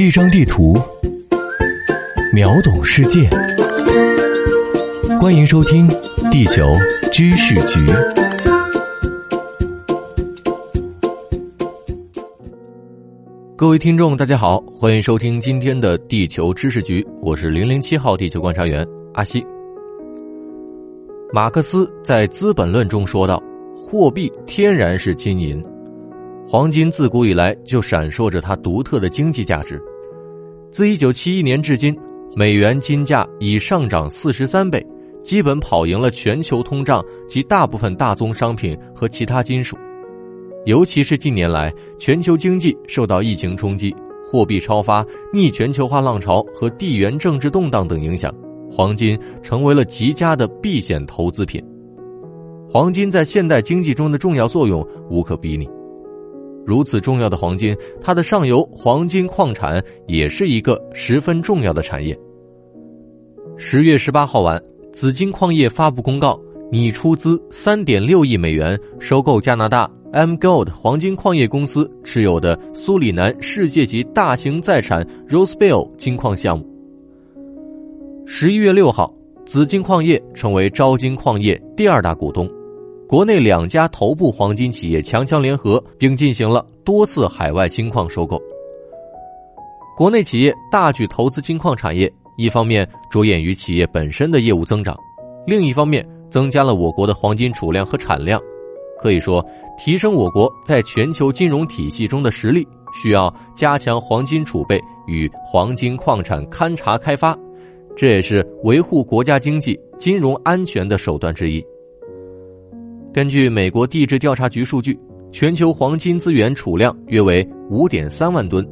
一张地图，秒懂世界。欢迎收听《地球知识局》。各位听众，大家好，欢迎收听今天的《地球知识局》，我是零零七号地球观察员阿西。马克思在《资本论》中说道：“货币天然是金银。”黄金自古以来就闪烁着它独特的经济价值，自一九七一年至今，美元金价已上涨四十三倍，基本跑赢了全球通胀及大部分大宗商品和其他金属。尤其是近年来，全球经济受到疫情冲击、货币超发、逆全球化浪潮和地缘政治动荡等影响，黄金成为了极佳的避险投资品。黄金在现代经济中的重要作用无可比拟。如此重要的黄金，它的上游黄金矿产也是一个十分重要的产业。十月十八号晚，紫金矿业发布公告，拟出资三点六亿美元收购加拿大 M Gold 黄金矿业公司持有的苏里南世界级大型在产 Rosebel 金矿项目。十一月六号，紫金矿业成为招金矿业第二大股东。国内两家头部黄金企业强强联合，并进行了多次海外金矿收购。国内企业大举投资金矿产业，一方面着眼于企业本身的业务增长，另一方面增加了我国的黄金储量和产量。可以说，提升我国在全球金融体系中的实力，需要加强黄金储备与黄金矿产勘查开发，这也是维护国家经济金融安全的手段之一。根据美国地质调查局数据，全球黄金资源储量约为五点三万吨，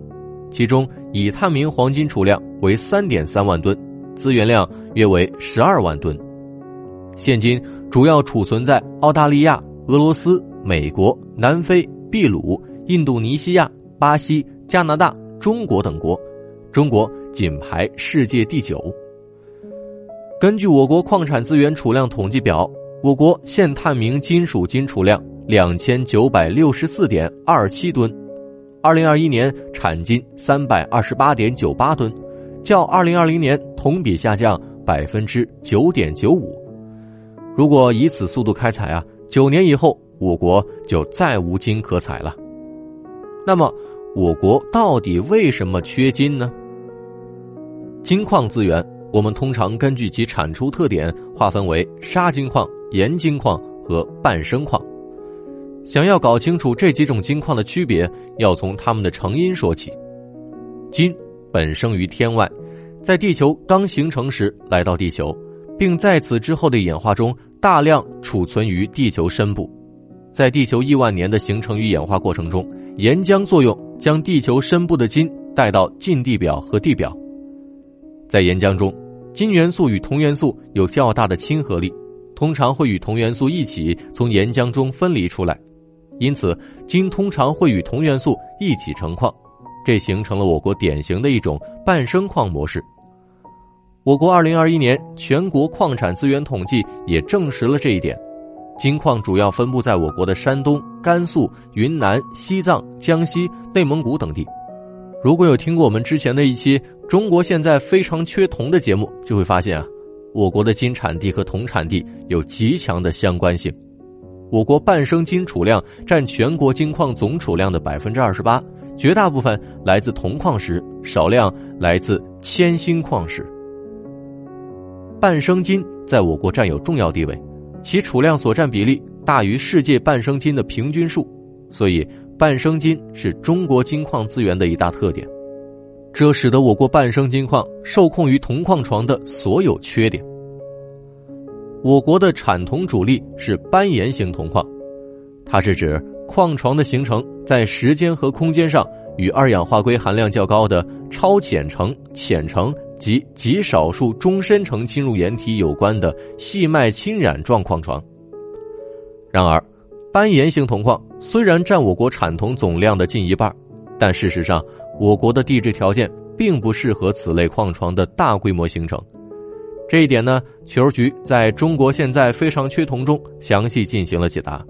其中已探明黄金储量为三点三万吨，资源量约为十二万吨。现今主要储存在澳大利亚、俄罗斯、美国、南非、秘鲁、印度尼西亚、巴西、加拿大、中国等国，中国仅排世界第九。根据我国矿产资源储量统计表。我国现探明金属金储量两千九百六十四点二七吨，二零二一年产金三百二十八点九八吨，较二零二零年同比下降百分之九点九五。如果以此速度开采啊，九年以后我国就再无金可采了。那么，我国到底为什么缺金呢？金矿资源，我们通常根据其产出特点划分为沙金矿。盐金矿和半生矿，想要搞清楚这几种金矿的区别，要从它们的成因说起。金本生于天外，在地球刚形成时来到地球，并在此之后的演化中大量储存于地球深部。在地球亿万年的形成与演化过程中，岩浆作用将地球深部的金带到近地表和地表。在岩浆中，金元素与铜元素有较大的亲和力。通常会与铜元素一起从岩浆中分离出来，因此金通常会与铜元素一起成矿，这形成了我国典型的一种半生矿模式。我国二零二一年全国矿产资源统计也证实了这一点。金矿主要分布在我国的山东、甘肃、云南、西藏、江西、内蒙古等地。如果有听过我们之前的一期《中国现在非常缺铜》的节目，就会发现啊。我国的金产地和铜产地有极强的相关性，我国半生金储量占全国金矿总储量的百分之二十八，绝大部分来自铜矿石，少量来自铅锌矿石。半生金在我国占有重要地位，其储量所占比例大于世界半生金的平均数，所以半生金是中国金矿资源的一大特点。这使得我国半生金矿受控于铜矿床的所有缺点。我国的产铜主力是斑岩型铜矿，它是指矿床的形成在时间和空间上与二氧化硅含量较高的超浅层、浅层及极少数中深层侵入岩体有关的细脉侵染状矿床。然而，斑岩型铜矿虽然占我国产铜总量的近一半，但事实上。我国的地质条件并不适合此类矿床的大规模形成，这一点呢，球局在中国现在非常缺铜中详细进行了解答。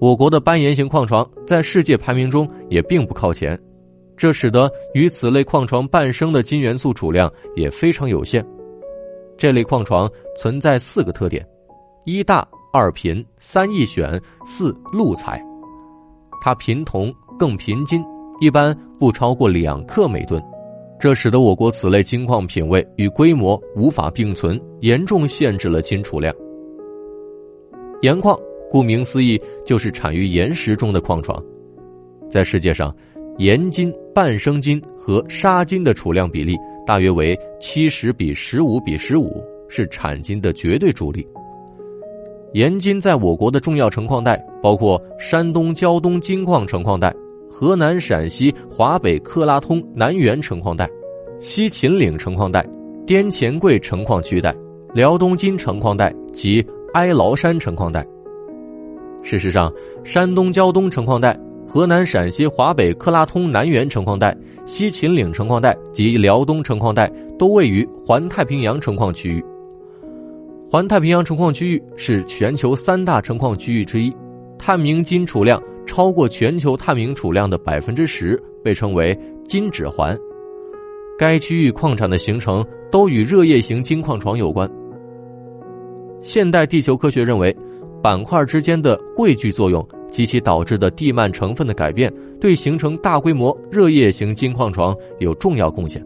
我国的斑岩型矿床在世界排名中也并不靠前，这使得与此类矿床伴生的金元素储量也非常有限。这类矿床存在四个特点：一大、二贫、三易选、四路采。它贫铜更贫金，一般不超过两克每吨，这使得我国此类金矿品位与规模无法并存，严重限制了金储量。盐矿顾名思义就是产于岩石中的矿床，在世界上，盐金、半生金和沙金的储量比例大约为七十比十五比十五，是产金的绝对主力。盐金在我国的重要成矿带包括山东胶东金矿成矿带、河南陕西华北克拉通南源成矿带、西秦岭成矿带、滇黔桂成矿区带、辽东金成矿带及哀牢山成矿带。事实上，山东胶东成矿带、河南陕西华北克拉通南源成矿带、西秦岭成矿带及辽东成矿带都位于环太平洋成矿区域。环太平洋成矿区域是全球三大成矿区域之一，探明金储量超过全球探明储量的百分之十，被称为金指环。该区域矿产的形成都与热液型金矿床有关。现代地球科学认为，板块之间的汇聚作用及其导致的地幔成分的改变，对形成大规模热液型金矿床有重要贡献。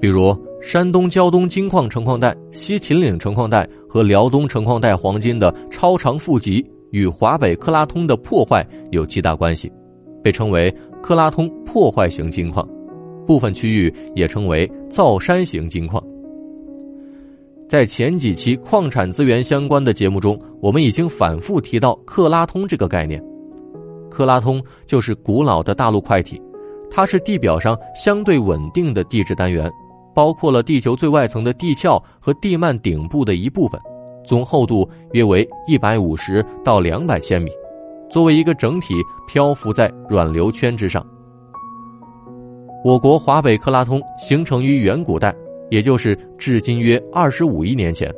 比如。山东胶东金矿成矿带、西秦岭成矿带和辽东成矿带黄金的超长富集与华北克拉通的破坏有极大关系，被称为克拉通破坏型金矿，部分区域也称为造山型金矿。在前几期矿产资源相关的节目中，我们已经反复提到克拉通这个概念。克拉通就是古老的大陆块体，它是地表上相对稳定的地质单元。包括了地球最外层的地壳和地幔顶部的一部分，总厚度约为一百五十到两百千米，作为一个整体漂浮在软流圈之上。我国华北克拉通形成于远古代，也就是至今约二十五亿年前。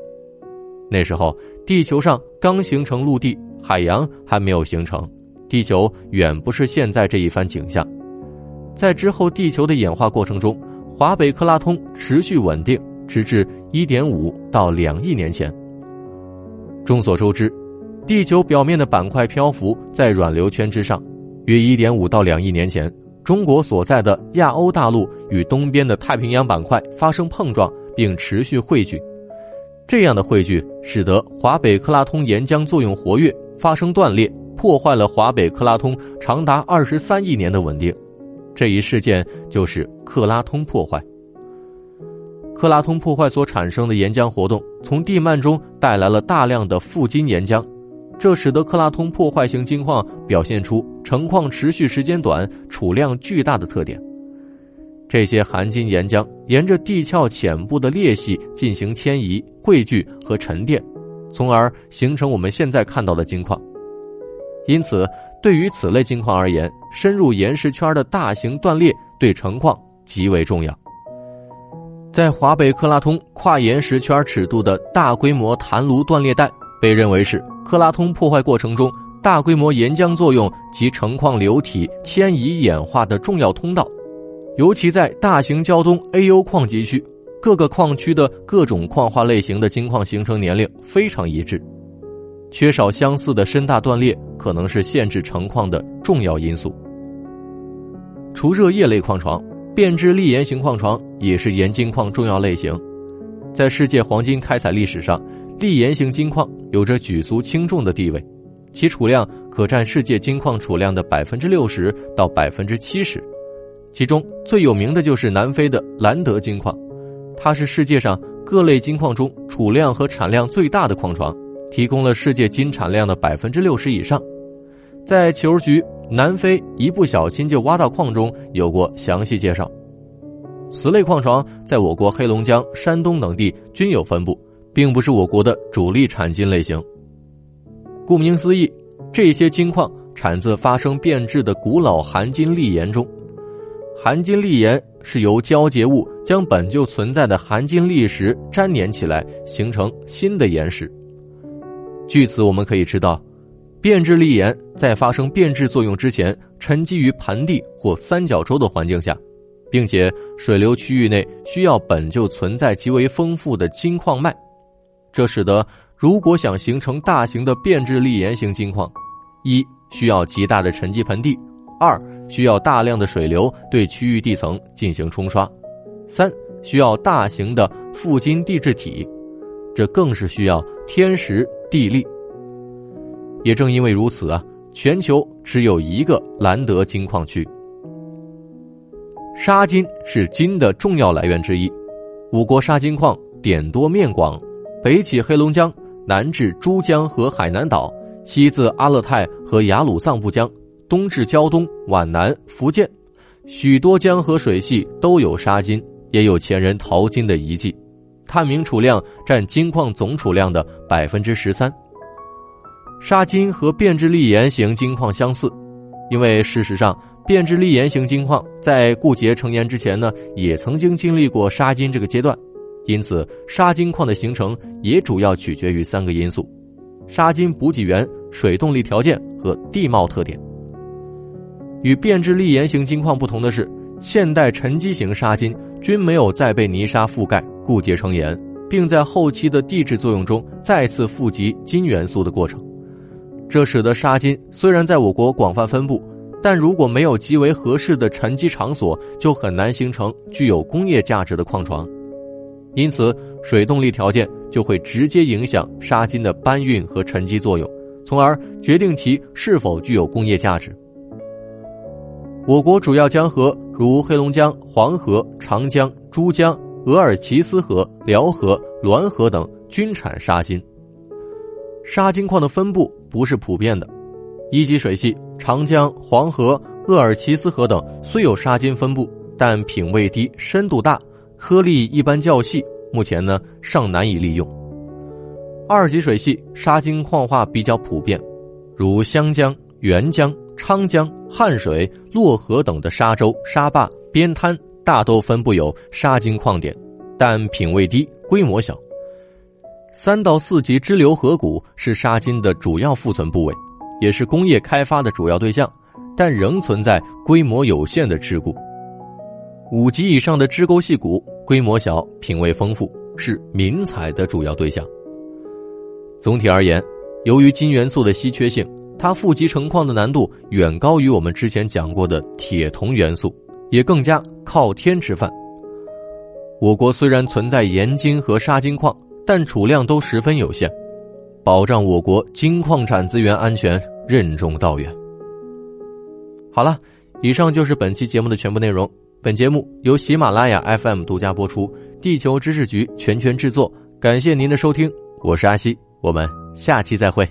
那时候，地球上刚形成陆地，海洋还没有形成，地球远不是现在这一番景象。在之后地球的演化过程中。华北克拉通持续稳定，直至1.5到2亿年前。众所周知，地球表面的板块漂浮在软流圈之上。约1.5到2亿年前，中国所在的亚欧大陆与东边的太平洋板块发生碰撞，并持续汇聚。这样的汇聚使得华北克拉通岩浆作用活跃，发生断裂，破坏了华北克拉通长达23亿年的稳定。这一事件就是克拉通破坏。克拉通破坏所产生的岩浆活动，从地幔中带来了大量的富金岩浆，这使得克拉通破坏型金矿表现出成矿持续时间短、储量巨大的特点。这些含金岩浆沿着地壳浅部的裂隙进行迁移、汇聚和沉淀，从而形成我们现在看到的金矿。因此。对于此类金矿而言，深入岩石圈的大型断裂对成矿极为重要。在华北克拉通跨岩石圈尺度的大规模弹炉断裂带，被认为是克拉通破坏过程中大规模岩浆作用及成矿流体迁移演化的重要通道。尤其在大型胶东 A-U 矿集区，各个矿区的各种矿化类型的金矿形成年龄非常一致。缺少相似的深大断裂，可能是限制成矿的重要因素。除热液类矿床，变质砾岩型矿床也是盐金矿重要类型。在世界黄金开采历史上，砾岩型金矿有着举足轻重的地位，其储量可占世界金矿储量的百分之六十到百分之七十。其中最有名的就是南非的兰德金矿，它是世界上各类金矿中储量和产量最大的矿床。提供了世界金产量的百分之六十以上，在球局南非一不小心就挖到矿中有过详细介绍。此类矿床在我国黑龙江、山东等地均有分布，并不是我国的主力产金类型。顾名思义，这些金矿产自发生变质的古老含金砾岩中。含金砾岩是由胶结物将本就存在的含金砾石粘连起来，形成新的岩石。据此，我们可以知道，变质砾岩在发生变质作用之前，沉积于盆地或三角洲的环境下，并且水流区域内需要本就存在极为丰富的金矿脉，这使得如果想形成大型的变质砾岩型金矿，一需要极大的沉积盆地，二需要大量的水流对区域地层进行冲刷，三需要大型的富金地质体，这更是需要天时地利。也正因为如此啊，全球只有一个兰德金矿区。沙金是金的重要来源之一，我国沙金矿点多面广，北起黑龙江，南至珠江和海南岛，西自阿勒泰和雅鲁藏布江，东至胶东、皖南、福建，许多江河水系都有沙金，也有前人淘金的遗迹，探明储量占金矿总储量的百分之十三。沙金和变质砾岩型金矿相似，因为事实上，变质砾岩型金矿在固结成岩之前呢，也曾经经历过沙金这个阶段，因此沙金矿的形成也主要取决于三个因素：沙金补给源、水动力条件和地貌特点。与变质砾岩型金矿不同的是，现代沉积型沙金均没有再被泥沙覆盖固结成岩，并在后期的地质作用中再次富集金元素的过程。这使得沙金虽然在我国广泛分布，但如果没有极为合适的沉积场所，就很难形成具有工业价值的矿床。因此，水动力条件就会直接影响沙金的搬运和沉积作用，从而决定其是否具有工业价值。我国主要江河如黑龙江、黄河、长江、珠江、额尔齐斯河、辽河、滦河等均产沙金。沙金矿的分布不是普遍的，一级水系长江、黄河、鄂尔齐斯河等虽有沙金分布，但品位低、深度大、颗粒一般较细，目前呢尚难以利用。二级水系沙金矿化比较普遍，如湘江、沅江、昌江、汉水、洛河等的沙洲、沙坝、边滩，大都分布有沙金矿点，但品位低、规模小。三到四级支流河谷是沙金的主要富存部位，也是工业开发的主要对象，但仍存在规模有限的支固。五级以上的支沟细谷规模小，品位丰富，是民采的主要对象。总体而言，由于金元素的稀缺性，它富集成矿的难度远高于我们之前讲过的铁铜元素，也更加靠天吃饭。我国虽然存在盐金和沙金矿。但储量都十分有限，保障我国金矿产资源安全任重道远。好了，以上就是本期节目的全部内容。本节目由喜马拉雅 FM 独家播出，地球知识局全权制作。感谢您的收听，我是阿西，我们下期再会。